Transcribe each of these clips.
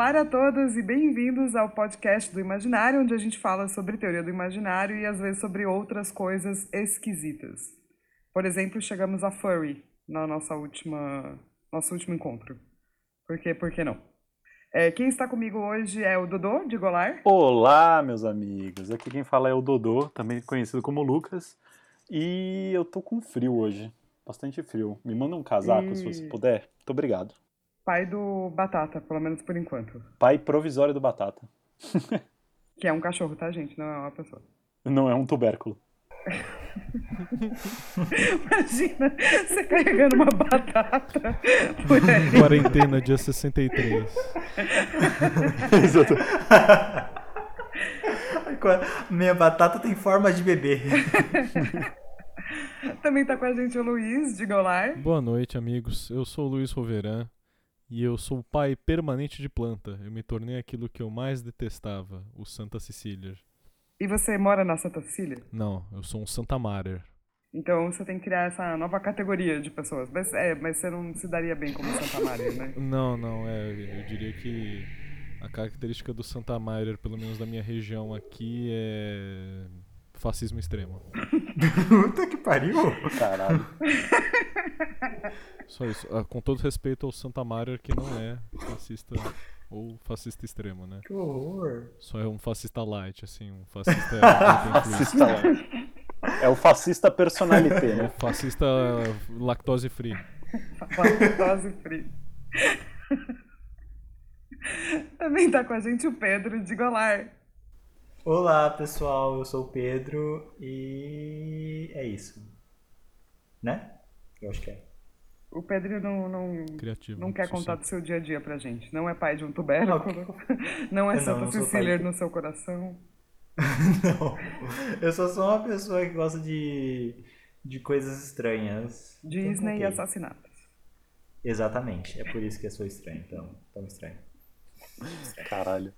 Olá a todos e bem-vindos ao podcast do Imaginário, onde a gente fala sobre teoria do imaginário e às vezes sobre outras coisas esquisitas. Por exemplo, chegamos a furry na nossa última nosso último encontro. Por quê? Por que não? É, quem está comigo hoje é o Dodô, de Golar. Olá, meus amigos. Aqui quem fala é o Dodô, também conhecido como Lucas. E eu tô com frio hoje. Bastante frio. Me manda um casaco, E- se você puder. Muito obrigado. Pai do Batata, pelo menos por enquanto. Pai provisório do Batata. Que é um cachorro, tá, gente? Não é uma pessoa. Não é um tubérculo. Imagina você carregando uma batata por aí. Quarentena, dia 63. Exato. Minha batata tem forma de bebê. Também tá com a gente o Luiz, de Golar. Boa noite, amigos. Eu sou o Luiz Roveran e eu sou o pai permanente de planta. Eu me tornei aquilo que eu mais detestava, o Santa Cecília. E você mora na Santa Cecília? Não, eu sou um Santa Marer. Então você tem que criar essa nova categoria de pessoas. Mas, é, mas você não se daria bem como Santa Maria, né? Não, não, é, eu diria que a característica do Santa Marer, pelo menos da minha região aqui, é fascismo extremo. Puta que pariu. Caralho. Só isso. Ah, com todo respeito ao Santa Marer, que não é fascista ou fascista extremo, né? Que horror. Só é um fascista light, assim, um fascista. Fascista lá. É o fascista personalité, né? Fascista lactose free. Lactose free. Também tá com a gente o Pedro, de Golar. Olá, pessoal. Eu sou o Pedro e é isso. Né? Eu acho que é. O Pedro não, não, Criativo. não quer sucinto. contar do seu dia a dia pra gente. Não é pai de um tubérculo. Não é Eu não, Santa não sou Cecília pai. no seu coração. Não. Eu só sou uma pessoa que gosta de, de coisas estranhas. Disney e Então, assassinatos. Exatamente. É por isso que eu sou estranho. Então, tão estranho. Caralho.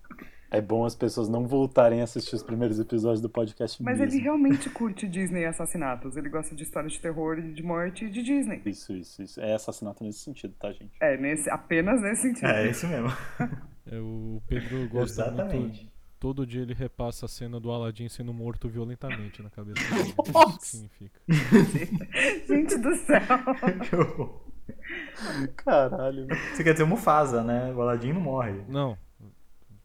É bom as pessoas não voltarem a assistir os primeiros episódios do podcast Mas mesmo. ele realmente curte Disney e assassinatos. Ele gosta de histórias de terror e de morte e de Disney. Isso, isso, isso. É assassinato nesse sentido, tá, gente? É, nesse, apenas nesse sentido. É isso mesmo. É, o Pedro gosta muito. Exatamente. Todo dia ele repassa a cena do Aladdin sendo morto violentamente na cabeça dele. Nossa. Isso que significa. Gente do céu. Caralho. Você quer dizer o Mufasa, né? O Aladdin não morre. Não,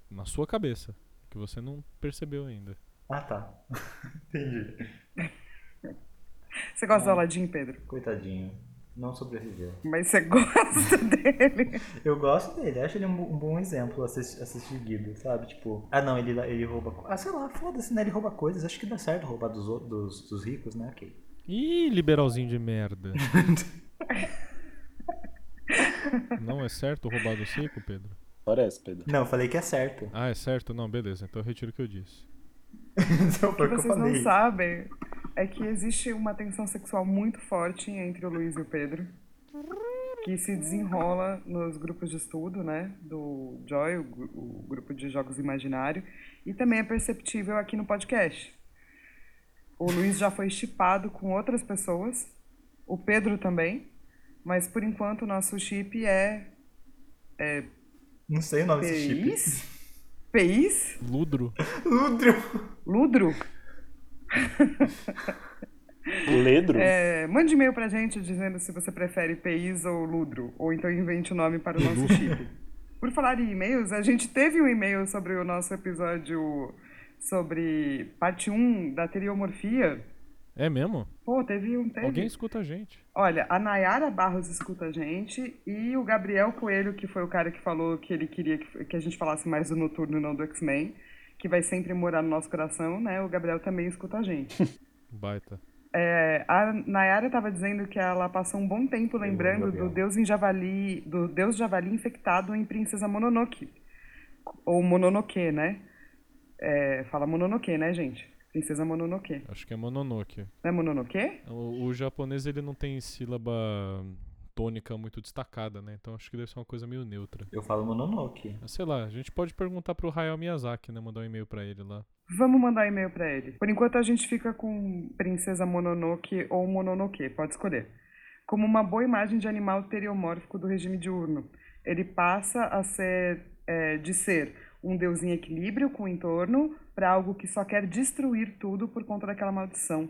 na sua cabeça. Que você não percebeu ainda. Ah, tá. Entendi. Você gosta do Aladdin, Pedro? Coitadinho. Não sobreviveu. Mas você gosta dele. Eu gosto dele, acho ele um, um bom exemplo a ser, seguido, sabe? Tipo, ah não, ele, ele rouba. Ah, sei lá, foda-se, né? Ele rouba coisas. Acho que dá certo roubar dos, dos, dos ricos, né? Ok. Ih, liberalzinho de merda. não é certo roubar do cinco, Pedro? Parece, Pedro. Não, eu falei que é certo. Ah, é certo? Não, beleza. Então eu retiro o que eu disse. Então O que vocês não sabem é que existe uma tensão sexual muito forte entre o Luiz e o Pedro. Que se desenrola nos grupos de estudo, né? Do Joy, o, o grupo de jogos imaginário. E também é perceptível aqui no podcast. O Luiz já foi chipado com outras pessoas. O Pedro também. Mas por enquanto o nosso chip é. É. Não sei o nome desse chip. PIs? PIs? Ludro. Ludro. Ludro? Ledro? É, mande e-mail pra gente dizendo se você prefere PIs ou Ludro, ou então invente o nome para o nosso chip. Por falar em e-mails, a gente teve um e-mail sobre o nosso episódio sobre parte 1 da teriomorfia. É mesmo? Pô, teve um. Teve. Alguém escuta a gente. Olha, a Nayara Barros escuta a gente e o Gabriel Coelho, que foi o cara que falou que ele queria que, que a gente falasse mais do Noturno e não do X-Men, que vai sempre morar no nosso coração, né? O Gabriel também escuta a gente. Baita. É, a Nayara estava dizendo que ela passou um bom tempo lembrando do deus em javali, do deus javali infectado em Princesa Mononoke. Ou Mononoke, né? É, fala Mononoke, né, gente? Princesa Mononoke. Acho que é Mononoke. Não é Mononoke? O, o japonês ele não tem sílaba tônica muito destacada, né? Então acho que deve ser uma coisa meio neutra. Eu falo Mononoke. Mas sei lá, a gente pode perguntar pro Hayao Miyazaki, né? Mandar um e-mail pra ele lá. Vamos mandar e-mail pra ele. Por enquanto a gente fica com Princesa Mononoke ou Mononoke, pode escolher. Como uma boa imagem de animal teriomórfico do regime diurno. Ele passa a ser é, de ser um deus em equilíbrio com o entorno para algo que só quer destruir tudo por conta daquela maldição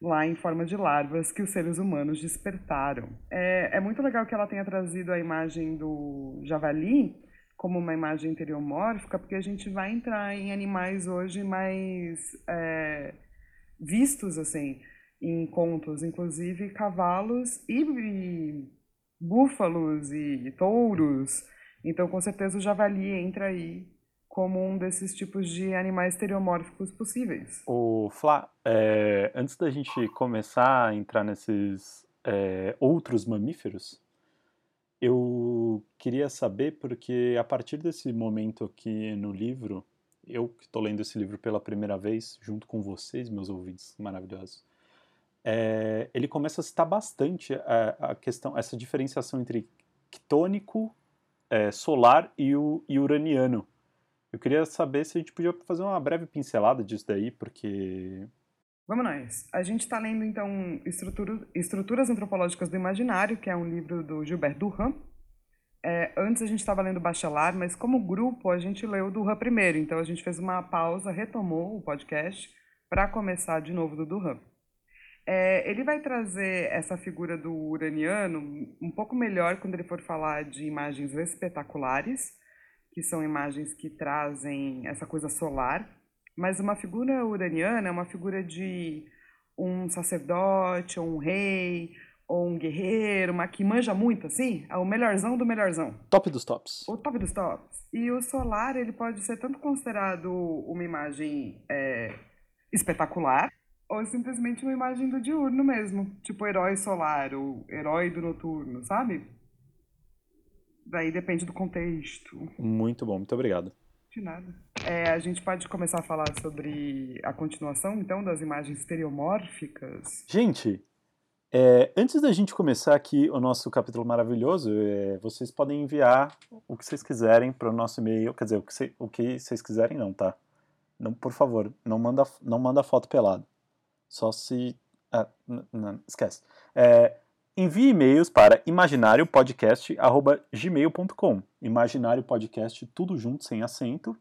lá em forma de larvas que os seres humanos despertaram. É, é muito legal que ela tenha trazido a imagem do javali como uma imagem interiomórfica, porque a gente vai entrar em animais hoje mais é, vistos assim em contos, inclusive cavalos e, e búfalos e touros. Então, com certeza, o javali entra aí como um desses tipos de animais estereomórficos possíveis. O Flá, é, antes da gente começar a entrar nesses é, outros mamíferos, eu queria saber, porque a partir desse momento aqui no livro, eu que estou lendo esse livro pela primeira vez, junto com vocês, meus ouvintes maravilhosos, é, ele começa a citar bastante a, a, questão, essa diferenciação entre quitônico, é, solar e, o, e uraniano. Eu queria saber se a gente podia fazer uma breve pincelada disso daí, porque. Vamos nós. A gente está lendo, então, Estrutura, Estruturas Antropológicas do Imaginário, que é um livro do Gilbert Durand. É, antes a gente estava lendo Bachelard, mas como grupo a gente leu Durand primeiro, então a gente fez uma pausa, retomou o podcast para começar de novo do Durand. É, ele vai trazer essa figura do uraniano um pouco melhor quando ele for falar de imagens espetaculares, que são imagens que trazem essa coisa solar, mas uma figura uraniana é uma figura de um sacerdote, ou um rei, ou um guerreiro, uma que manja muito, assim, é o melhorzão do melhorzão. Top dos tops. O top dos tops. E o solar, ele pode ser tanto considerado uma imagem é, espetacular, ou simplesmente uma imagem do diurno mesmo, tipo herói solar, ou herói do noturno, sabe? Daí depende do contexto. Muito bom, muito obrigado. De nada. É, a gente pode começar a falar sobre a continuação, então, das imagens estereomórficas. Gente, é, antes da gente começar aqui o nosso capítulo maravilhoso, é, vocês podem enviar o que vocês quiserem para o nosso e-mail. Quer dizer, o que, cê, o que vocês quiserem, não, tá? Não, por favor, não manda, não manda foto pelado. Só se. Ah, não, esquece. É, Envie e-mails para imaginariopodcast.gmail.com Imaginariopodcast, tudo junto, sem acento.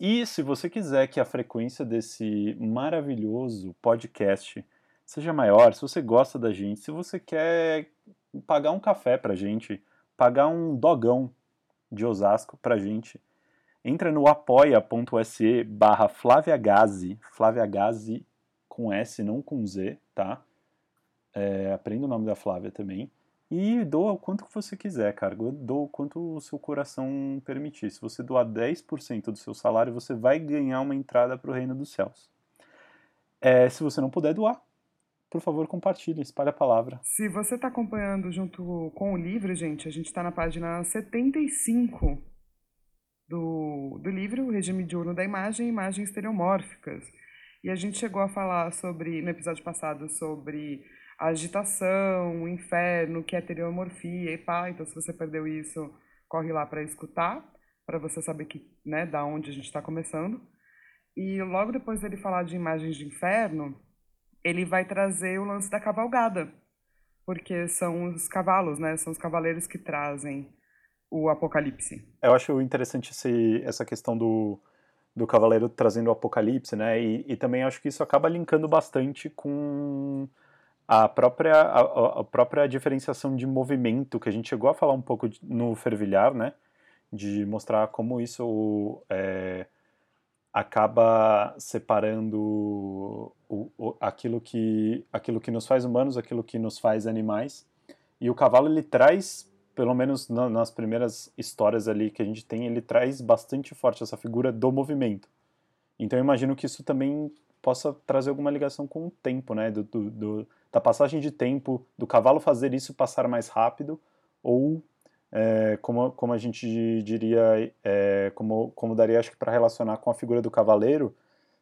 E se você quiser que a frequência desse maravilhoso podcast seja maior, se você gosta da gente, se você quer pagar um café pra gente, pagar um dogão de Osasco pra gente, entra no apoia.se barra Flávia Gazi, Flávia Gazi com S, não com Z, tá? É, aprenda o nome da Flávia também. E doa o quanto você quiser, cara. Doa o quanto o seu coração permitir. Se você doar 10% do seu salário, você vai ganhar uma entrada para o reino dos céus. É, se você não puder doar, por favor, compartilhe, espalhe a palavra. Se você está acompanhando junto com o livro, gente, a gente está na página 75 do, do livro, O Regime Diurno da Imagem e Imagens Estereomórficas. E a gente chegou a falar sobre, no episódio passado, sobre a agitação, o inferno, que é estereomorfia e pá. Então, se você perdeu isso, corre lá para escutar, para você saber que, né, da onde a gente está começando. E logo depois dele falar de imagens de inferno, ele vai trazer o lance da cavalgada, porque são os cavalos, né? São os cavaleiros que trazem o apocalipse. Eu acho interessante esse, essa questão do, do cavaleiro trazendo o apocalipse, né? E, e também acho que isso acaba linkando bastante com a própria, a, a, própria diferenciação de movimento, que a gente chegou a falar um pouco no Fervilhar, né? De mostrar como isso é, acaba separando o, o, aquilo, que, aquilo que nos faz humanos, aquilo que nos faz animais. E o cavalo, ele traz, pelo menos na, nas primeiras histórias ali que a gente tem, ele traz bastante forte essa figura do movimento. Então eu imagino que isso também possa trazer alguma ligação com o tempo, né? Do, do, do, da passagem de tempo, do cavalo fazer isso passar mais rápido, ou é, como, como a gente diria, é, como, como daria acho que para relacionar com a figura do cavaleiro,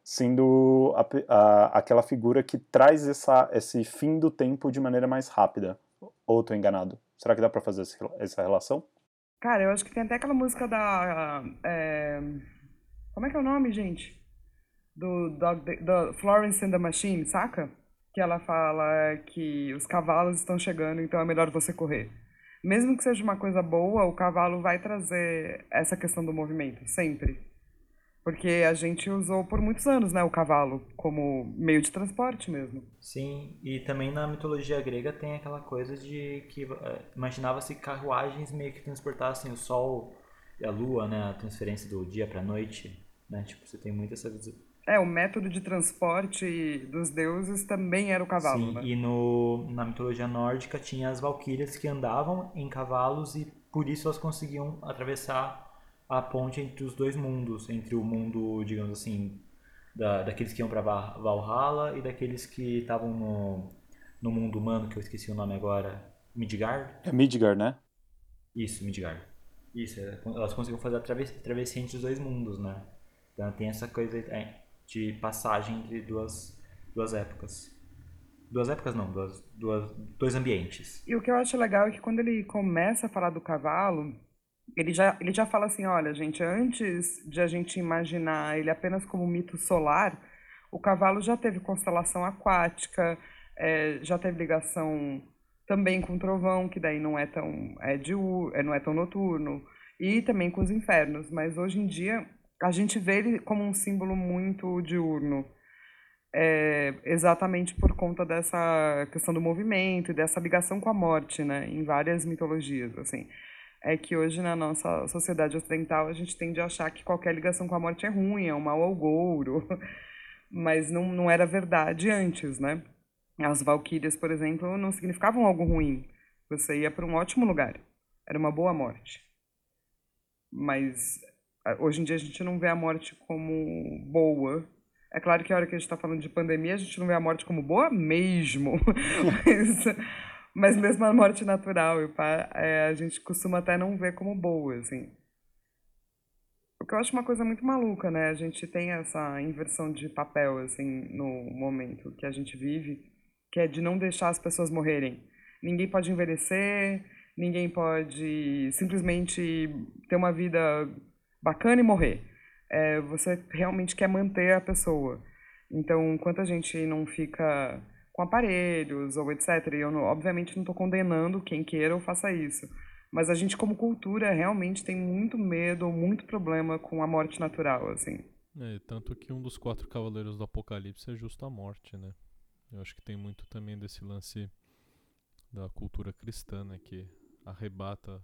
sendo a, a, aquela figura que traz essa, esse fim do tempo de maneira mais rápida. Ou estou enganado? Será que dá para fazer essa relação? Cara, eu acho que tem até aquela música da. É... Como é que é o nome, gente? Do, do Florence and the Machine, saca? Que ela fala que os cavalos estão chegando, então é melhor você correr. mesmo que seja uma coisa boa, o cavalo vai trazer essa questão do movimento, sempre. Porque a gente usou por muitos anos, né, o cavalo como meio de transporte mesmo. Sim, e também na mitologia grega tem aquela coisa de que uh, imaginava-se carruagens meio que transportassem o sol e a lua, né, a transferência do dia para a noite, né? Tipo, você tem muito essa. É, o método de transporte dos deuses também era o cavalo, Sim, né? e no, na mitologia nórdica tinha as valquírias que andavam em cavalos e por isso elas conseguiam atravessar a ponte entre os dois mundos, entre o mundo, digamos assim, da, daqueles que iam para Valhalla e daqueles que estavam no, no mundo humano, que eu esqueci o nome agora, Midgard? É Midgard, né? Isso, Midgard. Isso, é, elas conseguiam fazer a travessia, travessia entre os dois mundos, né? Então tem essa coisa é, de passagem entre duas, duas épocas. Duas épocas não, duas, duas, dois ambientes. E o que eu acho legal é que quando ele começa a falar do cavalo, ele já, ele já fala assim, olha, gente, antes de a gente imaginar ele apenas como mito solar, o cavalo já teve constelação aquática, é, já teve ligação também com o trovão, que daí não é tão, é de, é, não é tão noturno, e também com os infernos, mas hoje em dia a gente vê ele como um símbolo muito diurno, é, exatamente por conta dessa questão do movimento e dessa ligação com a morte, né, em várias mitologias, assim é que hoje na nossa sociedade ocidental a gente tende a achar que qualquer ligação com a morte é ruim, é um mau augurio, mas não, não era verdade antes, né? As valquírias, por exemplo, não significavam algo ruim. Você ia para um ótimo lugar, era uma boa morte. Mas hoje em dia a gente não vê a morte como boa. É claro que a hora que a gente está falando de pandemia, a gente não vê a morte como boa mesmo. mas, mas mesmo a morte natural, pá, é, a gente costuma até não ver como boa, assim. O que eu acho uma coisa muito maluca, né? A gente tem essa inversão de papel, assim, no momento que a gente vive, que é de não deixar as pessoas morrerem. Ninguém pode envelhecer, ninguém pode simplesmente ter uma vida bacana e morrer. É, você realmente quer manter a pessoa. Então, enquanto a gente não fica com aparelhos ou etc. Eu, não, obviamente, não estou condenando quem queira ou faça isso. Mas a gente, como cultura, realmente tem muito medo, muito problema com a morte natural, assim. É, tanto que um dos quatro cavaleiros do Apocalipse é justo a morte, né? Eu acho que tem muito também desse lance da cultura cristã, né? Que arrebata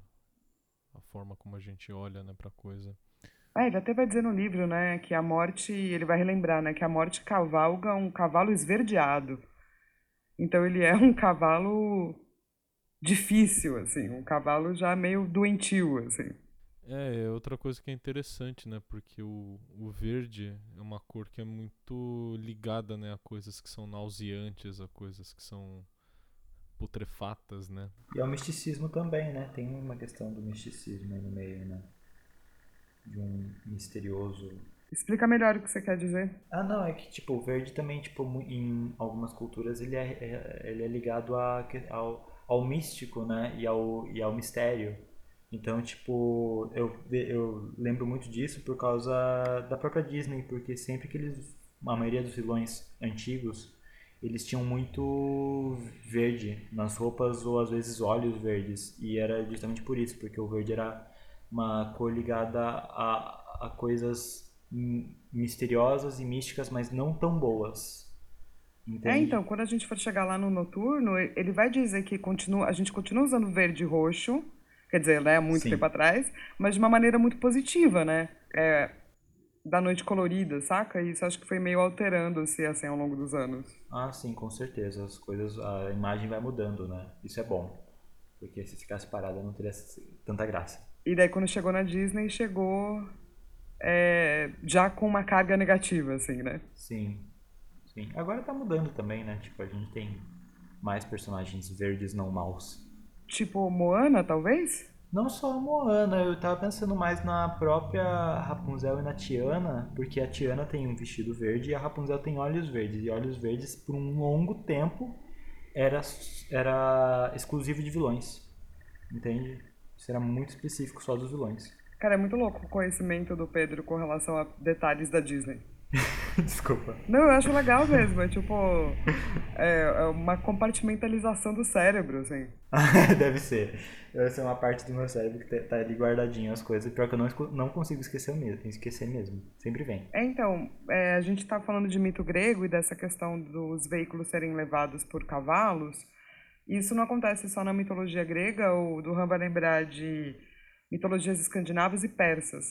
a forma como a gente olha, né, pra coisa. É, ele até vai dizer no livro, né, que a morte, ele vai relembrar, né, que a morte cavalga um cavalo esverdeado. Então ele é um cavalo difícil, assim, um cavalo já meio doentio, assim. É, é outra coisa que é interessante, né? Porque o, o verde é uma cor que é muito ligada, né, a coisas que são nauseantes, a coisas que são putrefatas, né? E ao misticismo também, né? Tem uma questão do misticismo aí no meio, né? De um misterioso Explica melhor o que você quer dizer. Ah, não, é que tipo, o verde também, tipo, em algumas culturas ele é, é ele é ligado a, ao, ao místico, né? E ao, e ao mistério. Então, tipo, eu, eu lembro muito disso por causa da própria Disney, porque sempre que eles. A maioria dos vilões antigos, eles tinham muito verde nas roupas ou às vezes olhos verdes. E era justamente por isso, porque o verde era uma cor ligada a, a coisas misteriosas e místicas, mas não tão boas. Entende? É, então, quando a gente for chegar lá no noturno, ele vai dizer que continua, a gente continua usando verde e roxo, quer dizer, né, muito Sim. tempo atrás, mas de uma maneira muito positiva, né? É, da noite colorida, saca? Isso acho que foi meio alterando-se assim ao longo dos anos. Ah, sim, com certeza. As coisas, a imagem vai mudando, né? Isso é bom. Porque se ficasse parada não teria tanta graça. E daí quando chegou na Disney, chegou é, já com uma carga negativa, assim, né? Sim, sim. Agora tá mudando também, né? Tipo, a gente tem mais personagens verdes não maus. Tipo Moana, talvez? Não só a Moana, eu tava pensando mais na própria Rapunzel e na Tiana, porque a Tiana tem um vestido verde e a Rapunzel tem olhos verdes. E olhos verdes, por um longo tempo, era, era exclusivo de vilões. Entende? Era muito específico só dos vilões. Cara, é muito louco o conhecimento do Pedro com relação a detalhes da Disney. Desculpa. Não, eu acho legal mesmo. É tipo. É, é uma compartimentalização do cérebro, assim. Deve ser. Deve ser uma parte do meu cérebro que tá ali guardadinho as coisas. Pior que eu não, não consigo esquecer mesmo. Esquecer mesmo. Sempre vem. É, então, é, a gente tá falando de mito grego e dessa questão dos veículos serem levados por cavalos. Isso não acontece só na mitologia grega, o Duran vai lembrar de mitologias escandinavas e persas.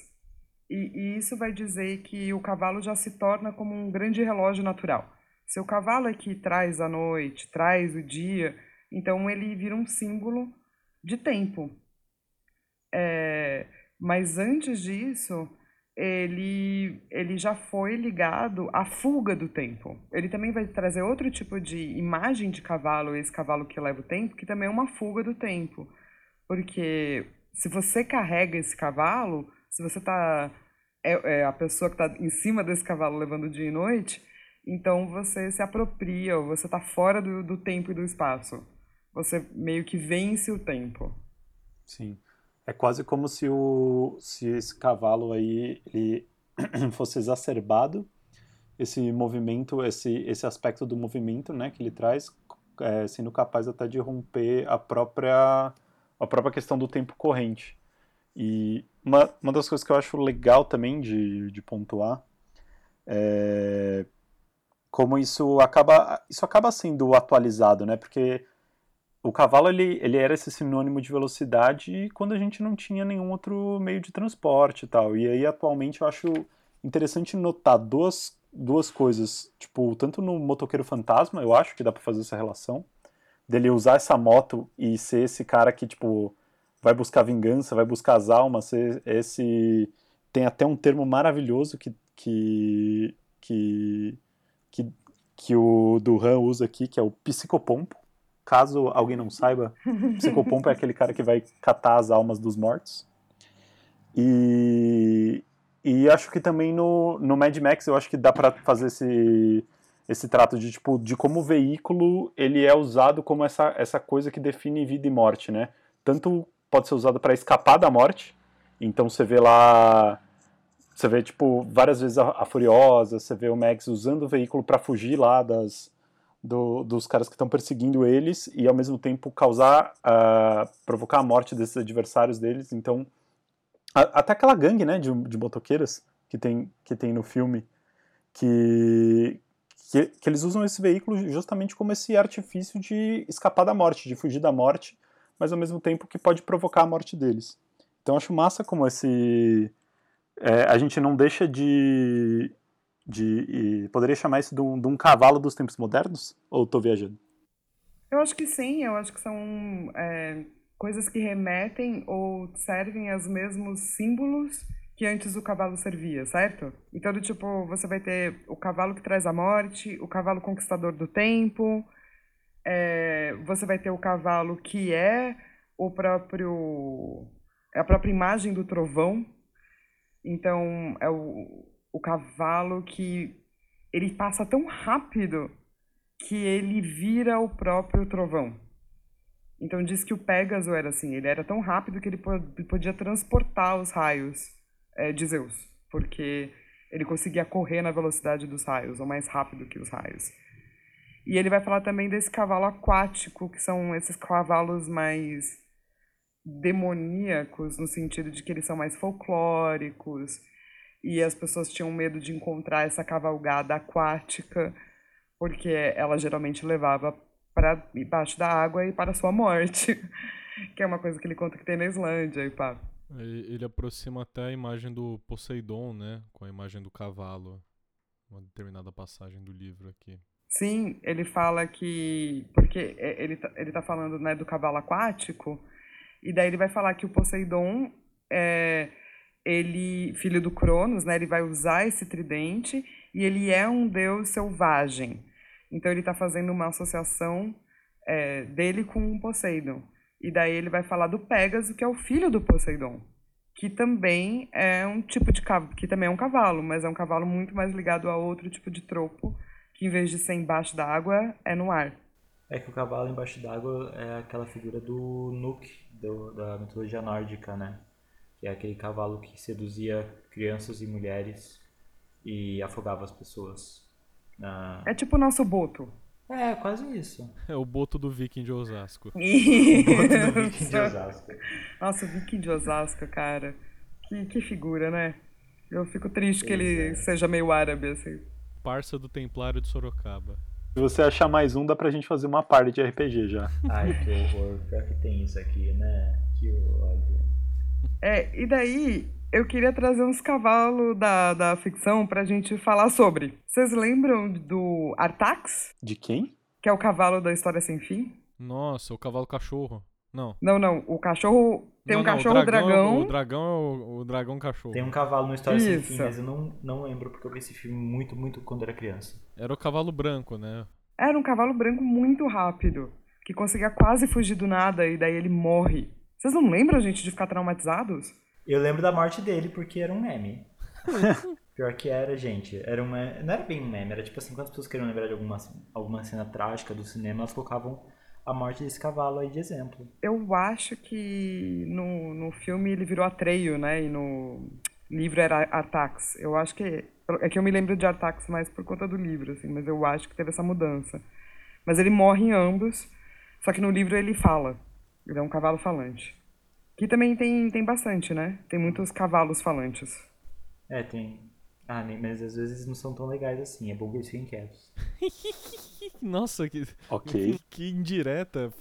E, e, isso vai dizer que o cavalo já se torna como um grande relógio natural. Se o cavalo é que traz a noite, traz o dia, então ele vira um símbolo de tempo. É, mas antes disso, ele, ele já foi ligado à fuga do tempo. Ele também vai trazer outro tipo de imagem de cavalo, esse cavalo que leva o tempo, que também é uma fuga do tempo. Porque se você carrega esse cavalo, se você está é, é, a pessoa que está em cima desse cavalo levando dia e noite, então você se apropria, ou você está fora do, do tempo e do espaço. Você meio que vence o tempo. Sim. É quase como se, o, se esse cavalo aí ele fosse exacerbado, esse movimento, esse, esse aspecto do movimento né, que ele traz, é, sendo capaz até de romper a própria, a própria questão do tempo corrente. E uma, uma das coisas que eu acho legal também de, de pontuar é como isso acaba, isso acaba sendo atualizado, né? Porque o cavalo ele, ele era esse sinônimo de velocidade quando a gente não tinha nenhum outro meio de transporte e tal. E aí atualmente eu acho interessante notar duas, duas coisas, tipo, tanto no motoqueiro fantasma, eu acho que dá para fazer essa relação, dele usar essa moto e ser esse cara que tipo vai buscar vingança, vai buscar as almas, esse tem até um termo maravilhoso que que que que, que o Duran usa aqui, que é o psicopompo. Caso alguém não saiba, psicopompo é aquele cara que vai catar as almas dos mortos. E, e acho que também no, no Mad Max eu acho que dá para fazer esse, esse trato de tipo de como o veículo ele é usado como essa, essa coisa que define vida e morte, né? Tanto pode ser usado para escapar da morte. Então você vê lá você vê, tipo, várias vezes a, a Furiosa, você vê o Max usando o veículo para fugir lá das, do, dos caras que estão perseguindo eles e ao mesmo tempo causar, uh, provocar a morte desses adversários deles. Então, a, até aquela gangue, né, de, de que tem, que tem no filme, que, que, que, eles usam esse veículo justamente como esse artifício de escapar da morte, de fugir da morte, mas ao mesmo tempo que pode provocar a morte deles. Então acho massa como esse é, a gente não deixa de. De poderia chamar isso de um, de um cavalo dos tempos modernos? Ou estou viajando? Eu acho que sim, eu acho que são é, coisas que remetem ou servem aos mesmos símbolos que antes o cavalo servia, certo? Então, do tipo, você vai ter o cavalo que traz a morte, o cavalo conquistador do tempo, é, você vai ter o cavalo que é o próprio a própria imagem do trovão, então, é o, o cavalo que ele passa tão rápido que ele vira o próprio trovão. Então diz que o Pégaso era assim, ele era tão rápido que ele podia transportar os raios é, de Zeus, porque ele conseguia correr na velocidade dos raios, ou mais rápido que os raios. E ele vai falar também desse cavalo aquático, que são esses cavalos mais demoníacos no sentido de que eles são mais folclóricos e as pessoas tinham medo de encontrar essa cavalgada aquática porque ela geralmente levava para embaixo da água e para a sua morte, que é uma coisa que ele conta que tem na Islândia e pá. Ele aproxima até a imagem do Poseidon, né, com a imagem do cavalo, uma determinada passagem do livro aqui. Sim, ele fala que porque ele tá, ele tá falando, né, do cavalo aquático, e daí ele vai falar que o Poseidon é ele filho do Cronos, né? Ele vai usar esse tridente e ele é um deus selvagem. Então ele está fazendo uma associação é, dele com o Poseidon. E daí ele vai falar do Pégaso, que é o filho do Poseidon, que também é um tipo de cavalo, que também é um cavalo, mas é um cavalo muito mais ligado a outro tipo de tropo, que em vez de ser embaixo da água, é no ar. É que o cavalo embaixo d'água é aquela figura do Nuke, do, da mitologia nórdica, né? É aquele cavalo que seduzia crianças e mulheres e afogava as pessoas. na- É tipo o nosso boto. É, quase isso. É o boto do Viking de Osasco. Boto do Viking de Osasco. Nossa, o Viking de Osasco, cara. Que, que figura, né? Eu fico triste que ele é. seja meio árabe, assim. Parça do Templário de Sorocaba. Se você achar mais um, dá pra gente fazer uma party de RPG já. Ai, que horror. Pior que tem isso aqui, né? Que ódio. É, e daí eu queria trazer uns cavalos da, da ficção pra gente falar sobre. Vocês lembram do Artax? De quem? Que é o cavalo da História Sem Fim? Nossa, o cavalo cachorro. Não. Não, não. O cachorro. Tem Não, um não, cachorro o dragão. O dragão é o, o dragão cachorro. Tem um cavalo no História Sem Isso. Fim, mas eu não, não lembro porque eu vi esse filme muito, muito quando era criança. Era o cavalo branco, né? Era um cavalo branco muito rápido. Que conseguia quase fugir do nada e daí ele morre. Vocês não lembram, gente, de ficar traumatizados? Eu lembro da morte dele porque era um meme. Pior que era, gente. Era uma. Não era bem um meme, era tipo assim, quando as pessoas queriam lembrar de alguma, alguma cena trágica do cinema, elas colocavam a morte desse cavalo aí de exemplo. Eu acho que no, no filme ele virou Atreio, né? E no livro era Artax. Eu acho que. É que eu me lembro de Artax mais por conta do livro, assim, mas eu acho que teve essa mudança. Mas ele morre em ambos, só que no livro ele fala. Ele é um cavalo falante. Que também tem, tem bastante, né? Tem muitos cavalos falantes. É, tem. Ah, mas às vezes não são tão legais assim. É bom que eles fiquem quietos. Nossa, que, Ok. que indireta.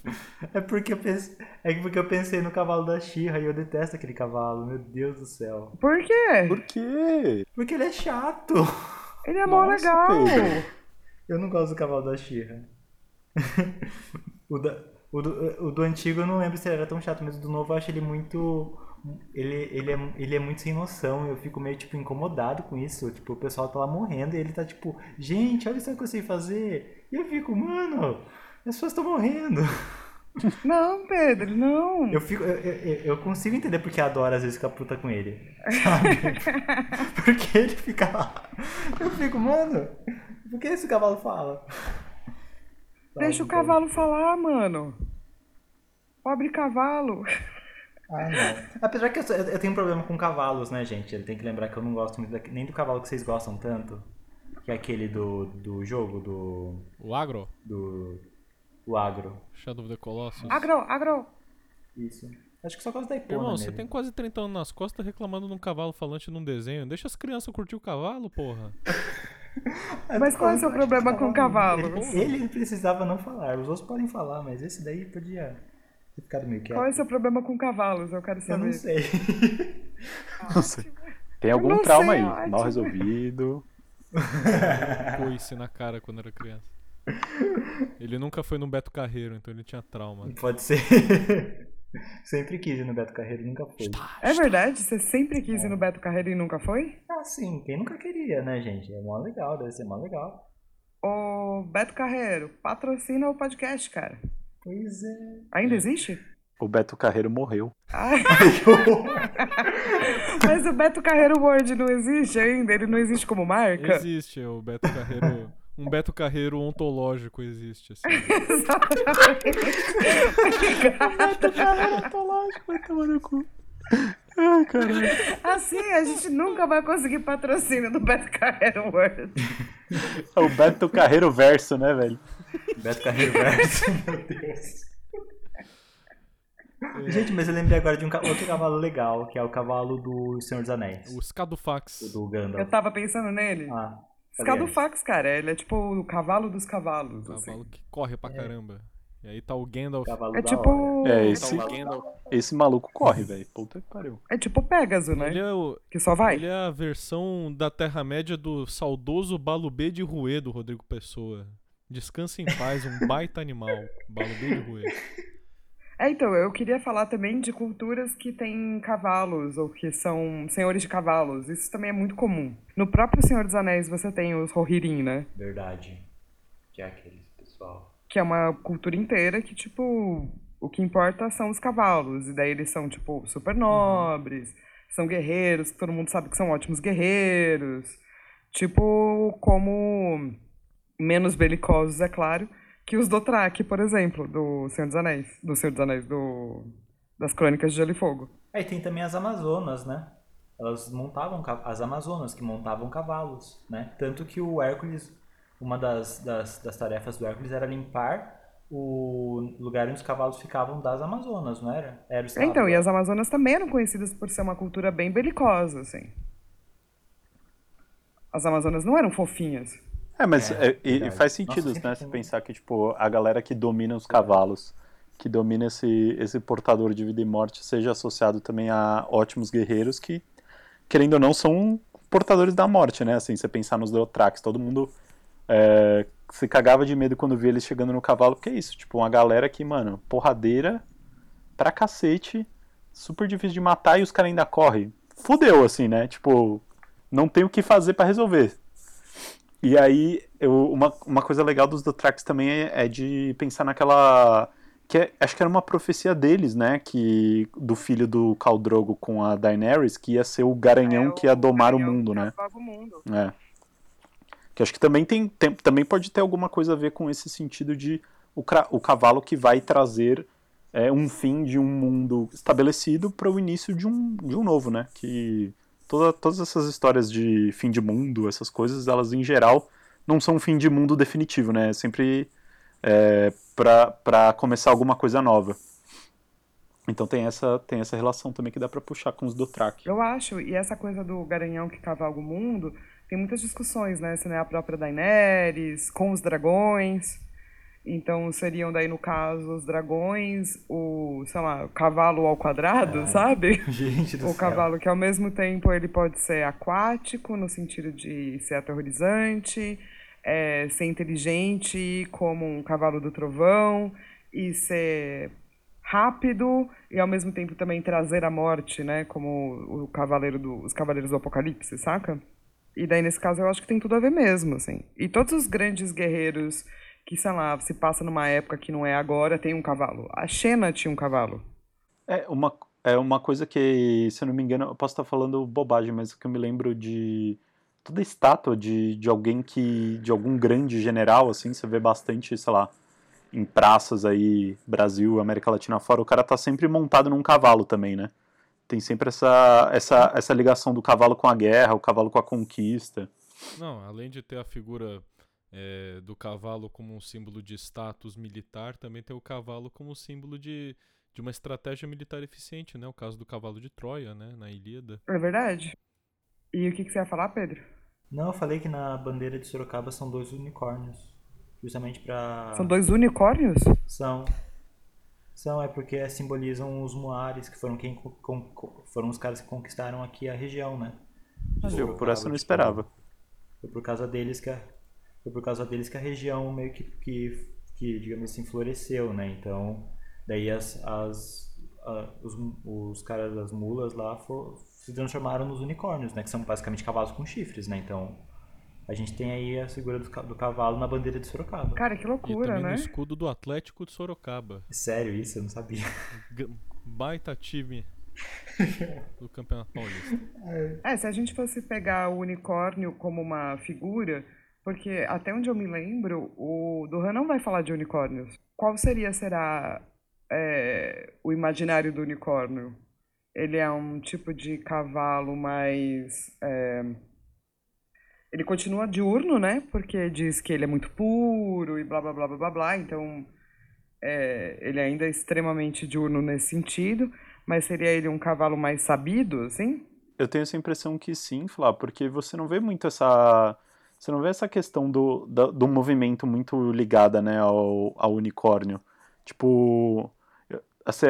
É porque eu pensei, é porque eu pensei no cavalo da Xirra e eu detesto aquele cavalo, meu Deus do céu. Por quê? Por quê? Porque ele é chato. Ele é mó legal. Pedro. Eu não gosto do cavalo da Xirra. o, da- o do, o do antigo eu não lembro se ele era tão chato, mas o do novo eu acho ele muito. Ele, ele, é, ele é muito sem noção. Eu fico meio tipo incomodado com isso. Tipo, o pessoal tá lá morrendo e ele tá tipo, gente, olha só o que eu sei fazer. E eu fico, mano, as pessoas estão morrendo. Não, Pedro, não. Eu, fico, eu, eu, eu consigo entender porque a Dora às vezes fica puta com ele. Sabe? porque ele fica lá. Eu fico, mano, por que esse cavalo fala? Deixa o Sabe? cavalo falar, mano. Pobre cavalo. Ah, não. Apesar que eu, eu- tenho um problema com cavalos, né, gente? Ele tem que lembrar que eu não gosto muito da- nem do cavalo que vocês gostam tanto. Que é aquele do, do jogo, do. O agro? do. do agro. Shadow of the Colossus. Agro, agro. Isso. Acho que só gosto da Ipona Irmão, você tem quase 30 anos nas costas reclamando de um cavalo falante num desenho. Deixa as crianças curtir o cavalo, porra. Mas qual é o seu problema com cavalos? Ele, ele precisava não falar. Os outros podem falar, mas esse daí podia ter ficado meio quieto. Qual é o seu problema com cavalos? Eu quero Eu saber. não sei. Não sei. Tem algum não trauma sei, aí, ótimo. mal resolvido. Coice na cara quando era criança. Ele nunca foi no Beto Carreiro, então ele tinha trauma. Pode ser. Sempre quis ir no Beto Carreiro e nunca foi. É verdade? Você sempre quis ir no Beto Carreiro e nunca foi? Ah, sim, quem nunca queria, né, gente? É mó legal, deve ser mó legal. Ô, Beto Carreiro, patrocina o podcast, cara. Pois é. Ainda existe? O Beto Carreiro morreu. Ai. Mas o Beto Carreiro World não existe ainda? Ele não existe como marca? Existe o Beto Carreiro. Um Beto Carreiro ontológico existe, assim. vai tomar no cu. Ai, caralho. Assim, a gente nunca vai conseguir patrocínio do Beto Carreiro World. É o Beto Carreiro verso, né, velho? Beto Carreiro Verso, meu Deus. Gente, mas eu lembrei agora de um outro cavalo legal, que é o cavalo do Senhor dos Anéis. O Scadufax. O do Eu Gandalf. tava pensando nele. Ah, Scadufax, cara, ele é tipo o cavalo dos cavalos. O assim. cavalo que corre pra caramba. E aí tá o Gandalf. cavalo É tipo. É, esse, o Gandalf. esse maluco corre, velho. Puta que pariu. É tipo Pégaso, né? Ele é, o, Que só vai. ele é a versão da Terra-média do saudoso Balubê de Ruê do Rodrigo Pessoa. Descansa em paz, um baita animal. Balubê de Ruê. É, então, eu queria falar também de culturas que têm cavalos, ou que são senhores de cavalos. Isso também é muito comum. No próprio Senhor dos Anéis você tem os Rohirrim, né? Verdade. Que é aquele pessoal. Que é uma cultura inteira que, tipo, o que importa são os cavalos. E daí eles são, tipo, super nobres, são guerreiros, todo mundo sabe que são ótimos guerreiros. Tipo, como menos belicosos, é claro, que os Dothraki, por exemplo, do Senhor dos Anéis. Do Senhor dos Anéis, do... das Crônicas de Gelo e Fogo. Aí tem também as Amazonas, né? elas montavam as amazonas que montavam cavalos, né? Tanto que o Hércules, uma das, das, das tarefas do Hércules era limpar o lugar onde os cavalos ficavam das Amazonas, não era? Era Então, e as Amazonas também eram conhecidas por ser uma cultura bem belicosa, assim. As Amazonas não eram fofinhas. É, mas é, é, e, faz sentido, Nossa, né? Se pensar que, tipo, a galera que domina os cavalos, que domina esse, esse portador de vida e morte, seja associado também a ótimos guerreiros que, querendo ou não, são portadores da morte, né? Assim, você pensar nos Dothrax, todo mundo é, se cagava de medo quando via eles chegando no cavalo, porque é isso, tipo, uma galera que, mano, porradeira pra cacete, super difícil de matar e os caras ainda correm. Fudeu, assim, né? Tipo, não tem o que fazer para resolver. E aí, eu, uma, uma coisa legal dos Dothrax também é, é, de pensar naquela. que é, acho que era uma profecia deles, né? Que, do filho do Khal Drogo com a Daenerys, que ia ser o garanhão é, que ia domar o mundo, né? O mundo. É. Que acho que também, tem, tem, também pode ter alguma coisa a ver com esse sentido de o, o cavalo que vai trazer é, um fim de um mundo estabelecido para o início de um, de um novo, né? Que toda, todas essas histórias de fim de mundo, essas coisas, elas em geral não são um fim de mundo definitivo, né? É sempre é, para começar alguma coisa nova. Então tem essa, tem essa relação também que dá para puxar com os do track. Eu acho, e essa coisa do garanhão que cavalga o mundo, tem muitas discussões, né? Se não é a própria Daenerys, com os dragões. Então seriam daí, no caso, os dragões, o, sei lá, o cavalo ao quadrado, é. sabe? Gente do o céu. cavalo que ao mesmo tempo ele pode ser aquático, no sentido de ser aterrorizante, é, ser inteligente como um cavalo do trovão, e ser rápido e ao mesmo tempo também trazer a morte, né? Como o cavaleiro do, os cavaleiros do apocalipse, saca? E daí, nesse caso, eu acho que tem tudo a ver mesmo, assim. E todos os grandes guerreiros que, sei lá, se passa numa época que não é agora, tem um cavalo. A Xena tinha um cavalo. É uma, é uma coisa que, se eu não me engano, eu posso estar falando bobagem, mas que eu me lembro de toda estátua de, de alguém que, de algum grande general, assim, você vê bastante, sei lá, em praças aí, Brasil, América Latina fora, o cara tá sempre montado num cavalo também, né? Tem sempre essa, essa, essa ligação do cavalo com a guerra, o cavalo com a conquista. Não, além de ter a figura é, do cavalo como um símbolo de status militar, também tem o cavalo como símbolo de, de uma estratégia militar eficiente, né? O caso do cavalo de Troia, né? Na Ilíada. É verdade. E o que, que você ia falar, Pedro? Não, eu falei que na bandeira de Sorocaba são dois unicórnios. Justamente pra. São dois unicórnios? São. São, é porque simbolizam os Moares, que foram quem foram os caras que conquistaram aqui a região, né? Eu por essa eu não esperava. Foi por causa deles que a, foi por causa deles que a região meio que, que, que digamos assim, floresceu, né? Então, daí as, as, a, os, os caras das mulas lá for, se transformaram nos unicórnios, né? Que são basicamente cavalos com chifres, né? Então, a gente tem aí a figura do, do cavalo na bandeira de Sorocaba. Cara, que loucura, e também né? no escudo do Atlético de Sorocaba. Sério isso? Eu não sabia. Baita time do Campeonato Paulista. É, se a gente fosse pegar o unicórnio como uma figura, porque até onde eu me lembro, o Duran não vai falar de unicórnios. Qual seria, será, é, o imaginário do unicórnio? Ele é um tipo de cavalo mais. É, ele continua diurno, né? Porque diz que ele é muito puro e blá blá blá blá blá blá. Então, é, ele ainda é extremamente diurno nesse sentido. Mas seria ele um cavalo mais sabido, assim? Eu tenho essa impressão que sim, Flá, porque você não vê muito essa você não vê essa questão do, do, do movimento muito ligada né, ao, ao unicórnio. Tipo,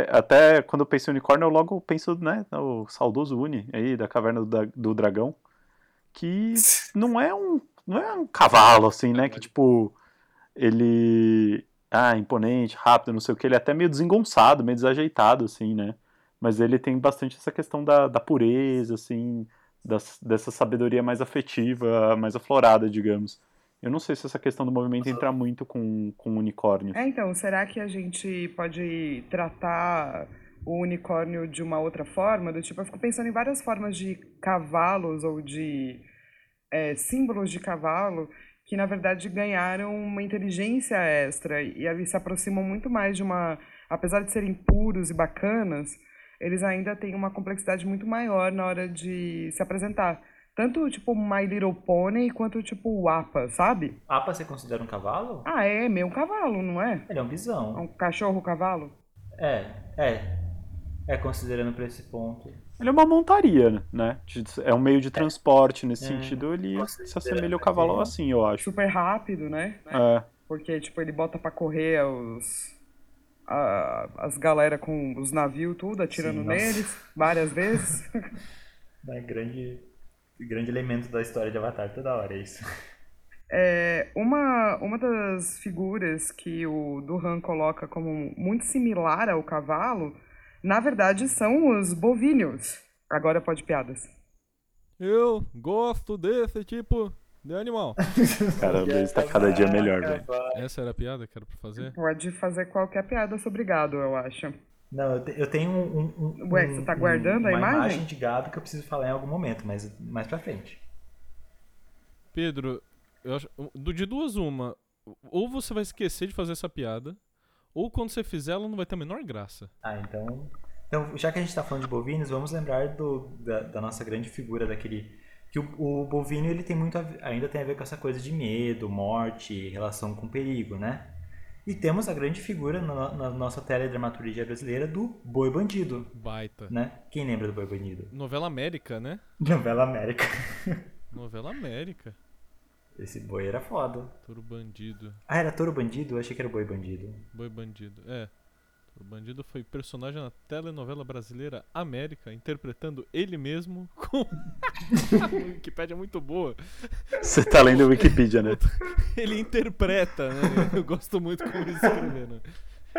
até quando eu penso em unicórnio, eu logo penso né, no saudoso Uni aí, da Caverna do, do Dragão, que não é um não é um cavalo assim, né, que tipo ele ah, imponente, rápido, não sei o que, ele é até meio desengonçado, meio desajeitado assim, né? Mas ele tem bastante essa questão da, da pureza assim, dessa sabedoria mais afetiva, mais aflorada, digamos. Eu não sei se essa questão do movimento entra muito com, com o unicórnio. É, então, será que a gente pode tratar o unicórnio de uma outra forma? Do tipo, eu fico pensando em várias formas de cavalos ou de é, símbolos de cavalo que, na verdade, ganharam uma inteligência extra e eles se aproximam muito mais de uma... Apesar de serem puros e bacanas, eles ainda têm uma complexidade muito maior na hora de se apresentar. Tanto tipo My Little Pony quanto tipo o Apa, sabe? Apa você considera um cavalo? Ah, é meio um cavalo, não é? Ele é um bisão. É um cachorro-cavalo? É, é. É, considerando pra esse ponto. Ele é uma montaria, né? É um meio de transporte. Nesse É. sentido, ele Considerando se assemelha ao cavalo assim, eu acho. Super rápido, né? É. Porque, tipo, ele bota pra correr os. A- as galera com os navios, tudo, atirando Sim, neles várias vezes. É grande, grande elemento da história de Avatar toda hora, é isso. É, uma, uma das figuras que o Duran coloca como muito similar ao cavalo, na verdade, são os bovíneos. Agora pode piadas. Eu gosto desse tipo de animal. Cara, o Luiz tá cada dia melhor, velho. Essa era a piada que era pra fazer? Pode fazer qualquer piada sobre gado, eu acho. Não, eu, te- eu tenho um, um, um- Ué, você tá um- guardando a uma imagem? imagem de gado que eu preciso falar em algum momento, mas mais pra frente. Pedro, eu acho, do- de duas uma, ou você vai esquecer de fazer essa piada, ou quando você fizer ela não vai ter a menor graça. Ah, então. Então, já que a gente tá falando de bovinos, vamos lembrar do, da, da nossa grande figura daquele. Que o, o bovino ele tem muito a ainda tem a ver com essa coisa de medo, morte, relação com perigo, né? E temos a grande figura na, na nossa teledramaturgia brasileira do boi bandido, Baita. né? Quem lembra do boi bandido? Novela América, né? Novela América. Novela América. Esse boi era foda. Touro bandido. Ah, era touro bandido? Eu achei que era boi bandido. Boi bandido. É. Touro bandido foi personagem na telenovela brasileira América, interpretando ele mesmo com. A Wikipédia é muito boa. Você tá lendo o Wikipedia, né? Ele interpreta, né? Eu gosto muito como eles escreveram.